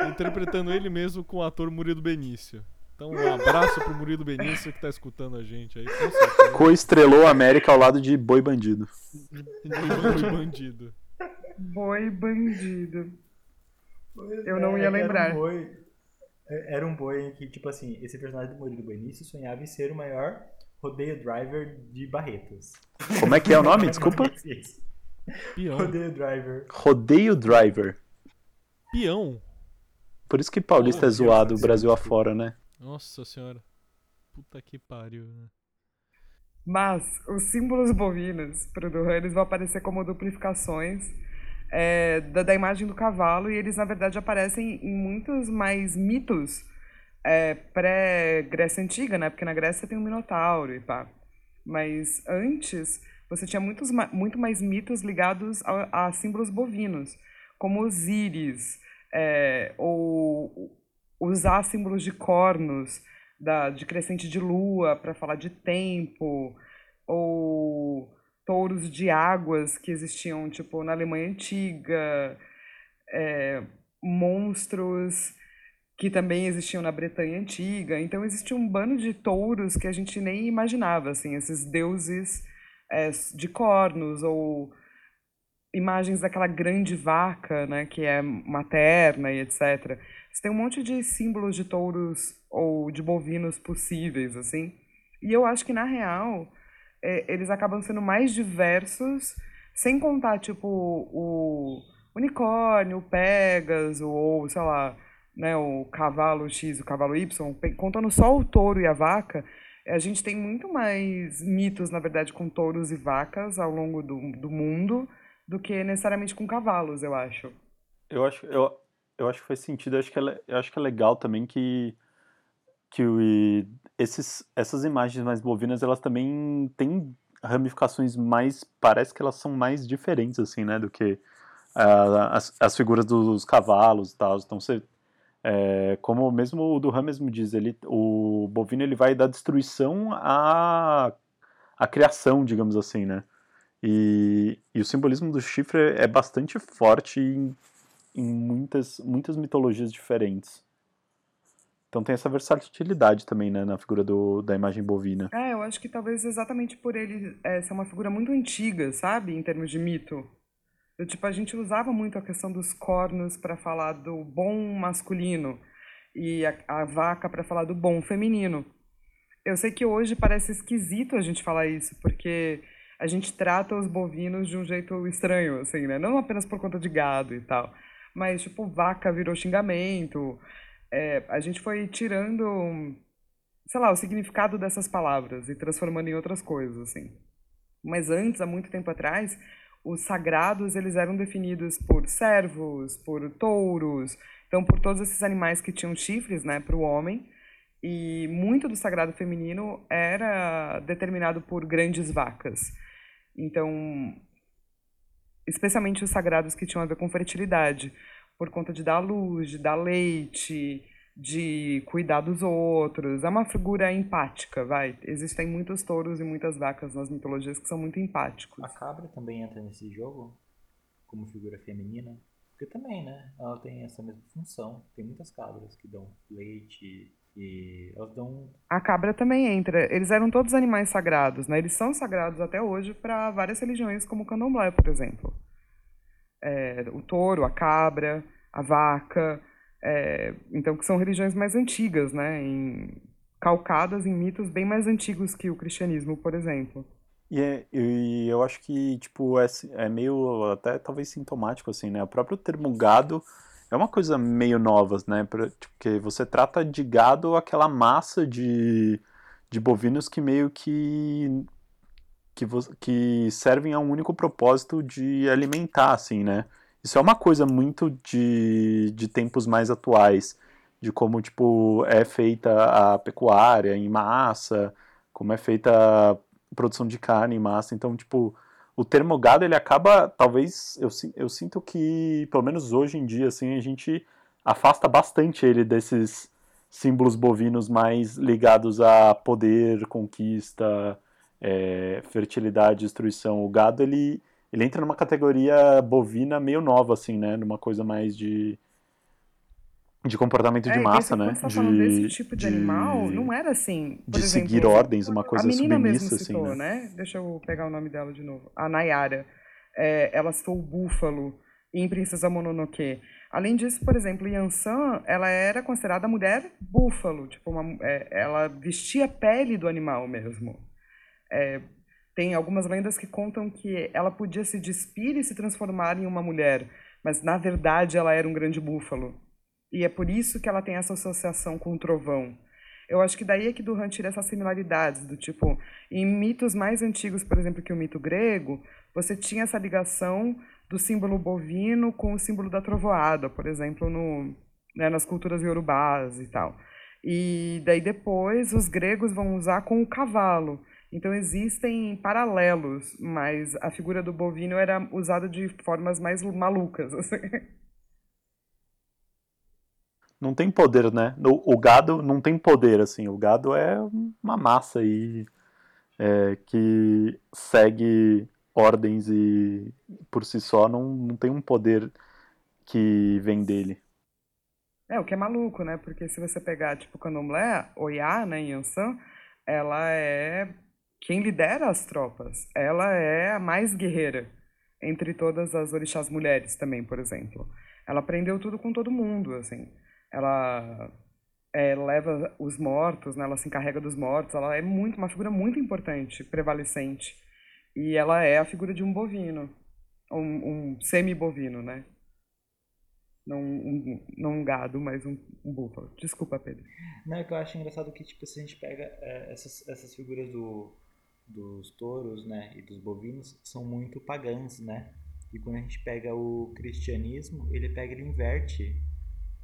Interpretando ele mesmo com o ator Murilo Benício. Então, um abraço pro Murilo Benício que tá escutando a gente aí. Co-estrelou a América ao lado de Boi Bandido. Boi bandido. Boi bandido. Eu É, não ia é lembrar. Era um boi, era um boi que, tipo assim, esse personagem do Murilo Benício sonhava em ser o maior rodeio driver de Barretos. Como é que é o nome? Desculpa. Peão. Rodeio driver. Rodeio Driver. Peão. Por isso que Paulista Oh, é zoado o Brasil afora, né? Nossa senhora. Puta que pariu, né? Mas os símbolos bovinos pro Duran, eles vão aparecer como duplicações é, da, da imagem do cavalo e eles, na verdade, aparecem em muitos mais mitos é, pré-Grécia Antiga, né? Porque na Grécia tem o Minotauro e pá. Mas antes, você tinha muitos, muito mais mitos ligados a, a símbolos bovinos, como os íris, é, ou usar símbolos de cornos, da, de crescente de lua para falar de tempo, ou touros de águas que existiam tipo na Alemanha antiga, é, monstros que também existiam na Bretanha antiga. Então existia um bando de touros que a gente nem imaginava, assim, esses deuses é, de cornos ou imagens daquela grande vaca, né, que é materna e etc. Você tem um monte de símbolos de touros ou de bovinos possíveis, assim. E eu acho que, na real, é, eles acabam sendo mais diversos, sem contar, tipo, o unicórnio, o Pégaso, ou, sei lá, né, o cavalo X, o cavalo Y, contando só o touro e a vaca, a gente tem muito mais mitos, na verdade, com touros e vacas ao longo do, do mundo do que necessariamente com cavalos, eu acho. Eu acho, eu, eu acho que faz sentido. Eu acho que é, eu acho que é legal também que, que esses, essas imagens mais bovinas, elas também têm ramificações mais. Parece que elas são mais diferentes, assim, né? Do que ah, as, as figuras dos cavalos e tal. Então você. é, como mesmo o Duran mesmo diz, ele, o bovino ele vai da destruição à, à criação, digamos assim, né? E, e o simbolismo do chifre é bastante forte em, em muitas, muitas mitologias diferentes. Então tem essa versatilidade também né, na figura do, da imagem bovina. É, eu acho que talvez exatamente por ele é, ser uma figura muito antiga, sabe? Em termos de mito. Eu, tipo, a gente usava muito a questão dos cornos para falar do bom masculino e a, a vaca para falar do bom feminino. Eu sei que hoje parece esquisito a gente falar isso, porque a gente trata os bovinos de um jeito estranho, assim, né? Não apenas por conta de gado e tal, mas, tipo, vaca virou xingamento. É, a gente foi tirando sei lá, o significado dessas palavras e transformando em outras coisas, assim. Mas antes, há muito tempo atrás, os sagrados eles eram definidos por servos, por touros, então por todos esses animais que tinham chifres, né, para o homem. E muito do sagrado feminino era determinado por grandes vacas. Então, especialmente os sagrados que tinham a ver com fertilidade, por conta de dar luz, de dar leite, de cuidar dos outros. É uma figura empática, vai. Existem muitos touros e muitas vacas nas mitologias que são muito empáticos. A cabra também entra nesse jogo como figura feminina. Porque também, né? Ela tem essa mesma função. Tem muitas cabras que dão leite e elas dão. A cabra também entra. Eles eram todos animais sagrados, né? Eles são sagrados até hoje para várias religiões, como o candomblé, por exemplo. É, o touro, a cabra, a vaca. É, então, que são religiões mais antigas, né? Em, calcadas em mitos bem mais antigos que o cristianismo, por exemplo. E, é, e eu acho que, tipo, é, é meio até talvez sintomático, assim, né? O próprio termo gado é uma coisa meio nova, né? Porque você trata de gado aquela massa de, de bovinos que meio que, que, que servem a um único propósito de alimentar, assim, né? Isso é uma coisa muito de, de tempos mais atuais, de como, tipo, é feita a pecuária em massa, como é feita a produção de carne em massa. Então, tipo, o termo gado, ele acaba, talvez, eu, eu sinto que, pelo menos hoje em dia, assim, a gente afasta bastante ele desses símbolos bovinos mais ligados a poder, conquista, é, fertilidade, destruição. O gado, ele ele entra numa categoria bovina meio nova, assim, né? Numa coisa mais de de comportamento de é, massa, né? Tá de desse tipo de, de, animal, não era assim. de exemplo, seguir ordens, uma coisa a menina submissa, mesmo citou, assim, né? né? Deixa eu pegar o nome dela de novo. A Nayara. É, ela citou o búfalo em Princesa Mononoke. Além disso, por exemplo, Yansan, ela era considerada mulher búfalo, tipo uma, é, ela vestia a pele do animal mesmo. É, tem algumas lendas que contam que ela podia se despir e se transformar em uma mulher, mas na verdade ela era um grande búfalo. E é por isso que ela tem essa associação com o trovão. Eu acho que daí é que Duran tira essas similaridades, do tipo, em mitos mais antigos, por exemplo, que o mito grego, você tinha essa ligação do símbolo bovino com o símbolo da trovoada, por exemplo, no, né, nas culturas iorubás e tal. E daí depois os gregos vão usar com o cavalo. Então existem paralelos, mas a figura do bovino era usada de formas mais malucas. Assim. Não tem poder, né? O, gado não tem poder, assim. O gado é uma massa aí é, que segue ordens e por si só não, não tem um poder que vem dele. É, o que é maluco, né? Porque se você pegar, tipo, o candomblé, Oiá, né, em Yansan, ela é quem lidera as tropas. Ela é a mais guerreira entre todas as orixás mulheres também, por exemplo. Ela aprendeu tudo com todo mundo, assim. Ela é, leva os mortos, né? ela se encarrega dos mortos. Ela é muito uma figura muito importante, prevalecente. E ela é a figura de um bovino, um, um semi-bovino, né? Não um, não um gado, mas um, um búfalo. Desculpa, Pedro. Não, é que eu acho engraçado que, tipo, se a gente pega é, essas, essas figuras do, dos touros, né, e dos bovinos são muito pagãs, né? E quando a gente pega o cristianismo, ele pega, ele inverte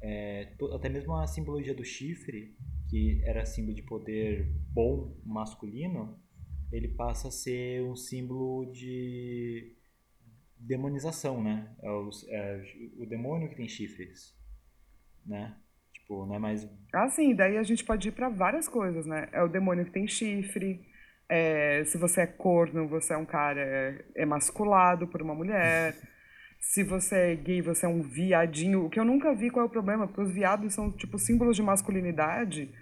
é, até mesmo a simbologia do chifre, que era símbolo de poder bom masculino, ele passa a ser um símbolo de demonização, né? É o, é o demônio que tem chifres, né? Tipo, não é mais... Ah, sim, daí a gente pode ir para várias coisas, né? É o demônio que tem chifre, é, se você é corno, você é um cara emasculado por uma mulher. se você é gay, você é um viadinho. O que eu nunca vi qual é o problema, porque os viados são, tipo, símbolos de masculinidade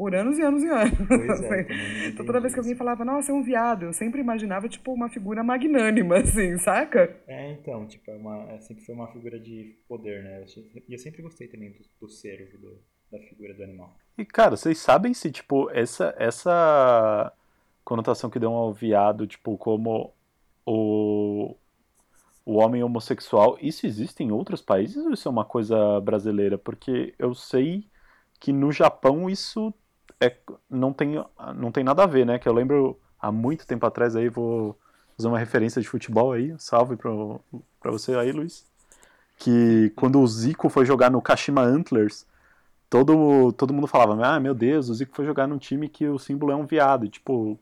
por anos e anos e anos. Pois é, então, toda vez que alguém falava, nossa, é um viado, eu sempre imaginava, tipo, uma figura magnânima, assim, saca? É, então, tipo, é uma, é, sempre foi uma figura de poder, né? E eu, sempre gostei também do, do servo, do, da figura do animal. E, cara, vocês sabem se, tipo, essa, essa conotação que dão ao viado, tipo, como o, o homem homossexual, isso existe em outros países ou isso é uma coisa brasileira? Porque eu sei que no Japão isso é, não, tem, não tem nada a ver, né? Que eu lembro há muito tempo atrás aí, vou fazer uma referência de futebol aí, salve pra, pra você aí, Luiz. Que quando o Zico foi jogar no Kashima Antlers, todo, todo mundo falava, ah, meu Deus, o Zico foi jogar num time que o símbolo é um viado. Tipo,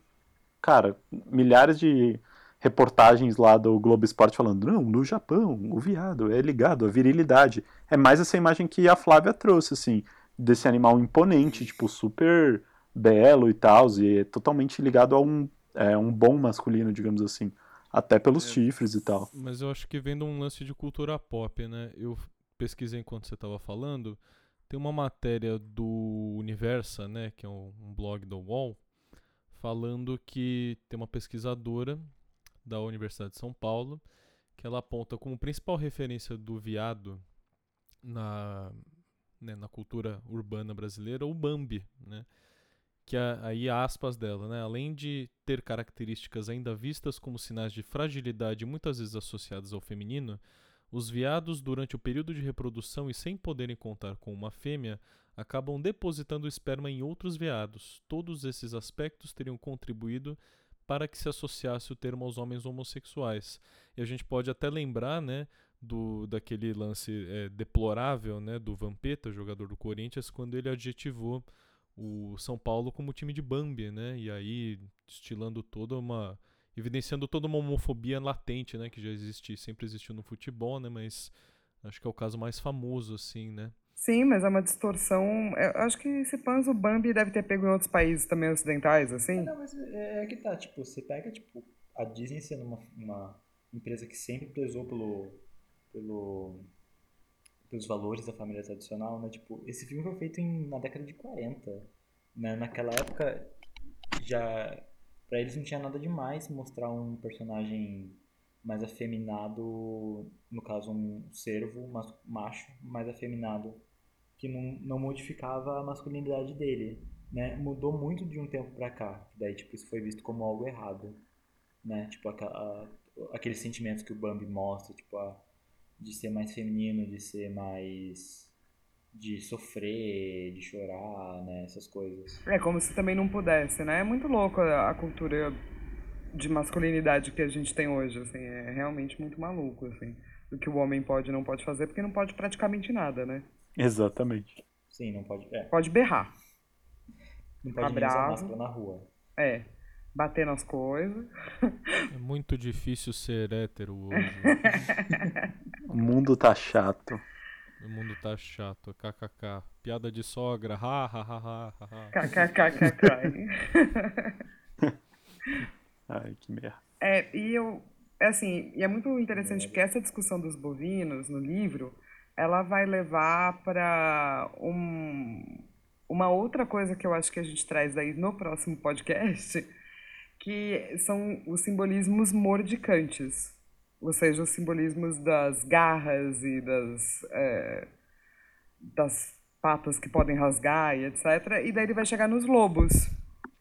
cara, milhares de reportagens lá do Globo Esporte falando, não, no Japão, o viado é ligado à virilidade. É mais essa imagem que a Flávia trouxe, assim, desse animal imponente, tipo, super belo e tal, e é totalmente ligado a um, é, um bom masculino, digamos assim. Até pelos é, chifres e tal. Mas eu acho que vendo um lance de cultura pop, né? Eu pesquisei enquanto você estava falando. Tem uma matéria do Universa, né? Que é um, um blog do UOL, falando que tem uma pesquisadora da Universidade de São Paulo que ela aponta como principal referência do viado na, né, na cultura urbana brasileira o Bambi, né? que é aí aspas dela, né? Além de ter características ainda vistas como sinais de fragilidade muitas vezes associadas ao feminino, os veados durante o período de reprodução e sem poderem contar com uma fêmea, acabam depositando esperma em outros veados. Todos esses aspectos teriam contribuído para que se associasse o termo aos homens homossexuais. E a gente pode até lembrar, né, do daquele lance é, deplorável, né, do Vampeta, jogador do Corinthians, quando ele adjetivou o São Paulo como time de Bambi, né? E aí estilando toda uma evidenciando toda uma homofobia latente, né, que já existe, sempre existiu no futebol, né, mas acho que é o caso mais famoso assim, né? Sim, mas é uma distorção. Eu acho que esse Panzo Bambi deve ter pego em outros países também ocidentais, assim. Não, mas é, é que tá, tipo, você pega, tipo, a Disney sendo uma, uma empresa que sempre prezou pelo, pelo pelos valores da família tradicional, né? Tipo, esse filme foi feito em, na década de 40, né? Naquela época, já para eles não tinha nada demais mostrar um personagem mais afeminado, no caso um cervo macho mais afeminado, que não, não modificava a masculinidade dele, né? Mudou muito de um tempo para cá, daí tipo isso foi visto como algo errado, né? Tipo a, a, aqueles sentimentos que o Bambi mostra, tipo a de ser mais feminino, de ser mais de sofrer, de chorar, né, essas coisas. É como se também não pudesse, né? É muito louco a, cultura de masculinidade que a gente tem hoje, assim, é realmente muito maluco, assim, do que o homem pode e não pode fazer, porque não pode praticamente nada, né? Exatamente. Sim, não pode. É. Pode berrar. Não pode usar máscara na rua. É bater nas coisas. É muito difícil ser hétero hoje. o mundo tá chato. O mundo tá chato. KKK. Piada de sogra. Ha, ha, ha, ha, ha. KKKKK. Ai, que merda. É, e eu, é assim, e é muito interessante porque essa discussão dos bovinos no livro, ela vai levar para um, uma outra coisa que eu acho que a gente traz aí no próximo podcast, que são os simbolismos mordicantes, ou seja, os simbolismos das garras e das, é, das patas que podem rasgar e etc. E daí ele vai chegar nos lobos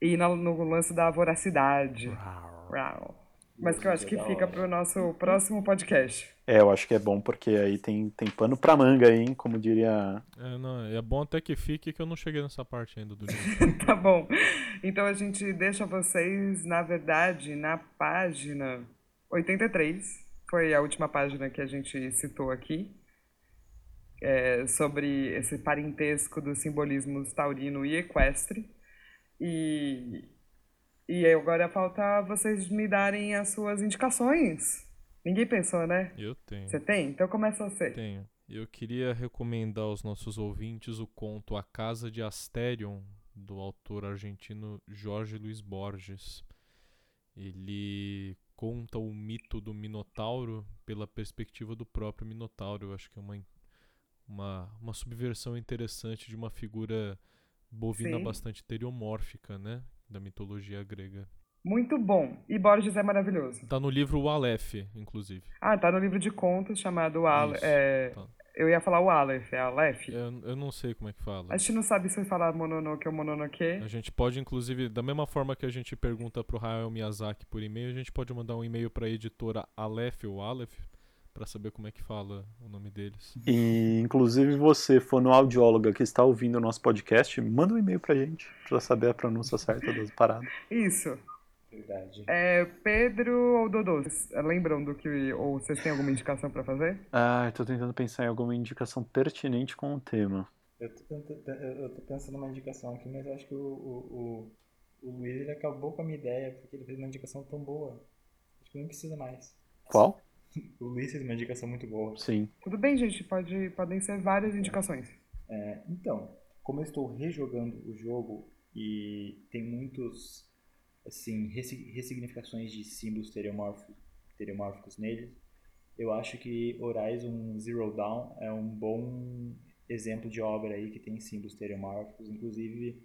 e no, no lance da voracidade. Uau. Mas que eu acho que fica para o nosso próximo podcast. É, eu acho que é bom porque aí tem, tem pano pra manga, hein? Como diria. É, não, é bom até que fique que eu não cheguei nessa parte ainda do livro. tá bom. Então a gente deixa vocês, na verdade, na página 83. Foi a última página que a gente citou aqui. É, sobre esse parentesco dos simbolismos taurino e equestre. E e agora falta vocês me darem as suas indicações. Ninguém pensou, né? Eu tenho. Você tem? Então começa você. Tenho. Eu queria recomendar aos nossos ouvintes o conto A Casa de Asterion, do autor argentino Jorge Luiz Borges. Ele conta o mito do Minotauro pela perspectiva do próprio Minotauro. Eu acho que é uma, uma, uma subversão interessante de uma figura bovina Sim. bastante teriomórfica, né? da mitologia grega. Muito bom. E Borges é maravilhoso. Tá no livro O Aleph, inclusive. Ah, tá no livro de contos chamado Aleph. É... Tá. Eu ia falar o Aleph, é Aleph? Eu, eu não sei como é que fala. A gente não sabe se falar Mononoke ou Mononoke. A gente pode, inclusive, da mesma forma que a gente pergunta pro Hayao Miyazaki por e-mail, a gente pode mandar um e-mail pra editora Aleph ou Aleph para saber como é que fala o nome deles. E, inclusive, você, fonoaudióloga que está ouvindo o nosso podcast, manda um e-mail pra gente, pra saber a pronúncia certa das paradas. Isso. Verdade. É Pedro ou Dodô? Vocês lembram do que. Ou vocês têm alguma indicação pra fazer? Ah, eu tô tentando pensar em alguma indicação pertinente com o tema. Eu tô, eu eu tô pensando numa indicação aqui, mas eu acho que o, o, o, o Luiz ele acabou com a minha ideia, porque ele fez uma indicação tão boa. Acho que não precisa mais. Qual? O Luiz fez uma indicação muito boa. Sim. Tudo bem, gente, pode, podem ser várias indicações. É, então, como eu estou rejogando o jogo e tem muitos assim ressi- ressignificações de símbolos estereomórficos, estereomórficos nele, eu acho que Horizon Zero Dawn é um bom exemplo de obra aí que tem símbolos estereomórficos, inclusive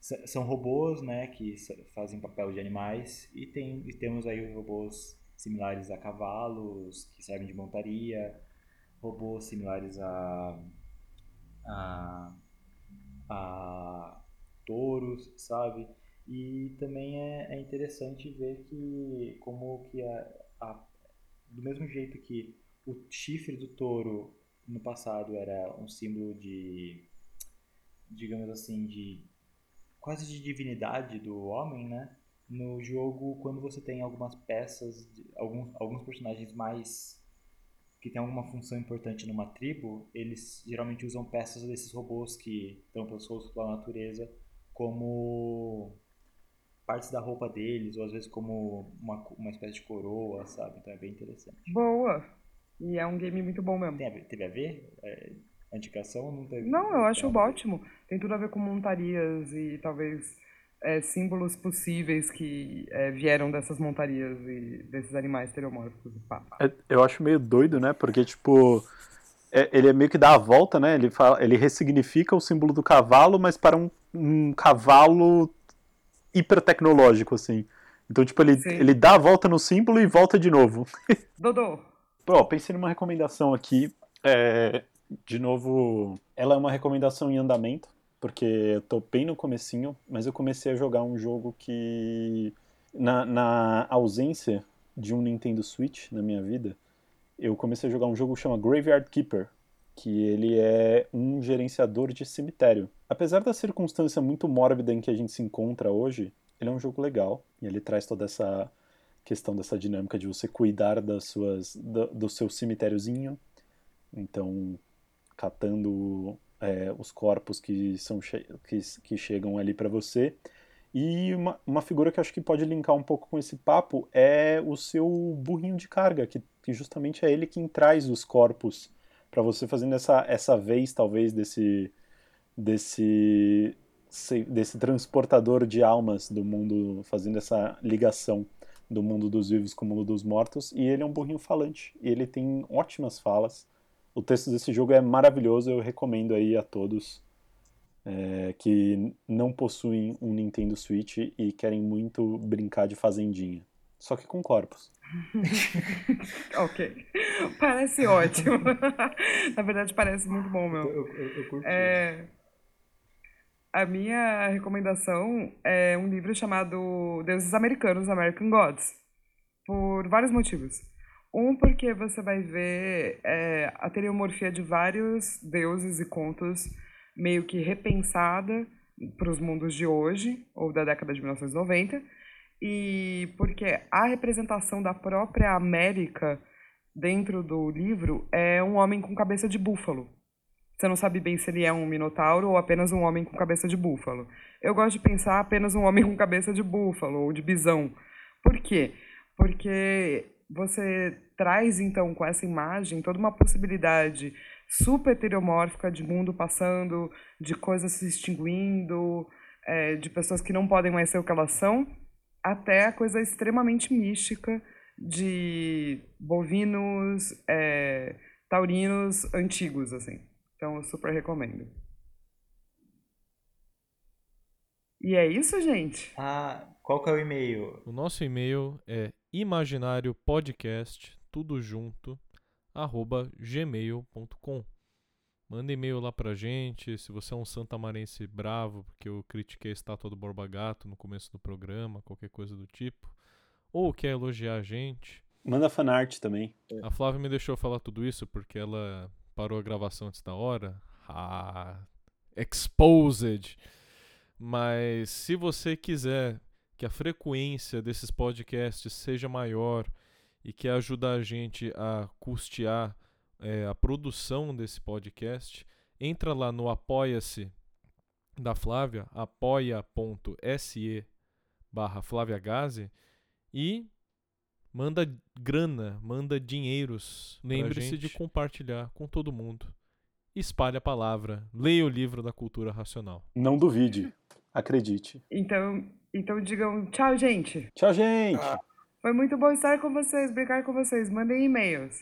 são robôs, né, que fazem papel de animais e tem e temos aí robôs similares a cavalos que servem de montaria, robôs similares a a, a touros, sabe? E também é, é interessante ver que como que a, a- do mesmo jeito que o chifre do touro no passado era um símbolo de digamos assim de quase de divindade do homem, né? No jogo, quando você tem algumas peças, de- alguns, alguns personagens mais que tem alguma função importante numa tribo, eles geralmente usam peças desses robôs que estão pela natureza como partes da roupa deles, ou às vezes como uma, uma espécie de coroa, sabe? Então é bem interessante. Boa! E é um game muito bom mesmo. Tem a ver, teve a ver? É, a indicação ou não teve? Não, eu acho ótimo. Tem tudo a ver com montarias e talvez é, símbolos possíveis que é, vieram dessas montarias e desses animais estereomórficos. Pá. É- Eu acho meio doido, né? Porque, tipo, é- ele é meio que dá a volta, né? Ele, fala, ele ressignifica o símbolo do cavalo, mas para um, um cavalo hipertecnológico, assim. Então, tipo, ele, Sim. ele dá a volta no símbolo e volta de novo. Dodô, Pô, pensei numa recomendação aqui. é, de novo, ela é uma recomendação em andamento, porque eu tô bem no comecinho, mas eu comecei a jogar um jogo que, na, na ausência de um Nintendo Switch na minha vida, eu comecei a jogar um jogo que chama Graveyard Keeper, que ele é um gerenciador de cemitério. Apesar da circunstância muito mórbida em que a gente se encontra hoje, ele é um jogo legal e ele traz toda essa questão dessa dinâmica de você cuidar das suas do, do seu cemitériozinho, então catando é, os corpos que são che que, que chegam ali para você. E uma, uma figura que acho que pode linkar um pouco com esse papo é o seu burrinho de carga, que, que justamente é ele quem traz os corpos para você fazendo essa, essa vez, talvez, desse, desse, se- desse transportador de almas do mundo, fazendo essa ligação do mundo dos vivos com o mundo dos mortos. E ele é um burrinho falante, e ele tem ótimas falas. O texto desse jogo é maravilhoso, eu recomendo aí a todos é, que não possuem um Nintendo Switch e querem muito brincar de fazendinha. Só que com corpos. ok. Parece ótimo. Na verdade, parece muito bom Eu, mesmo. eu, eu, eu curti. É, a minha recomendação é um livro chamado Deuses Americanos, American Gods, por vários motivos. Um, porque você vai ver é, a teleomorfia de vários deuses e contos meio que repensada para os mundos de hoje, ou da década de 1990, e porque a representação da própria América dentro do livro é um homem com cabeça de búfalo. Você não sabe bem se ele é um minotauro ou apenas um homem com cabeça de búfalo. Eu gosto de pensar apenas um homem com cabeça de búfalo ou de bisão. Por quê? Porque você traz, então, com essa imagem, toda uma possibilidade super heteromórfica de mundo passando, de coisas se extinguindo, é, de pessoas que não podem mais ser o que elas são, até a coisa extremamente mística de bovinos, é, taurinos antigos, assim. Então, eu super recomendo. E é isso, gente. Ah, qual que é o e-mail? O nosso e-mail é imaginariopodcast, tudo junto, arroba gmail.com. Manda e-mail lá pra gente, se você é um santamarense bravo, porque eu critiquei a estátua do Borba Gato no começo do programa, qualquer coisa do tipo, ou quer elogiar a gente, Manda fanart também. A Flávia me deixou falar tudo isso porque ela parou a gravação antes da hora. Ah, exposed. Mas se você quiser que a frequência desses podcasts seja maior e quer ajudar a gente a custear é, a produção desse podcast, entra lá no Apoia-se da Flávia, apoia.se barra Flávia Gazi e manda grana, manda dinheiros. Lembre-se de compartilhar com todo mundo. Espalhe a palavra. Leia o livro da cultura racional. Não duvide. Acredite. Então, então digam tchau, gente. Tchau, gente. Foi muito bom estar com vocês, brincar com vocês. Mandem e-mails.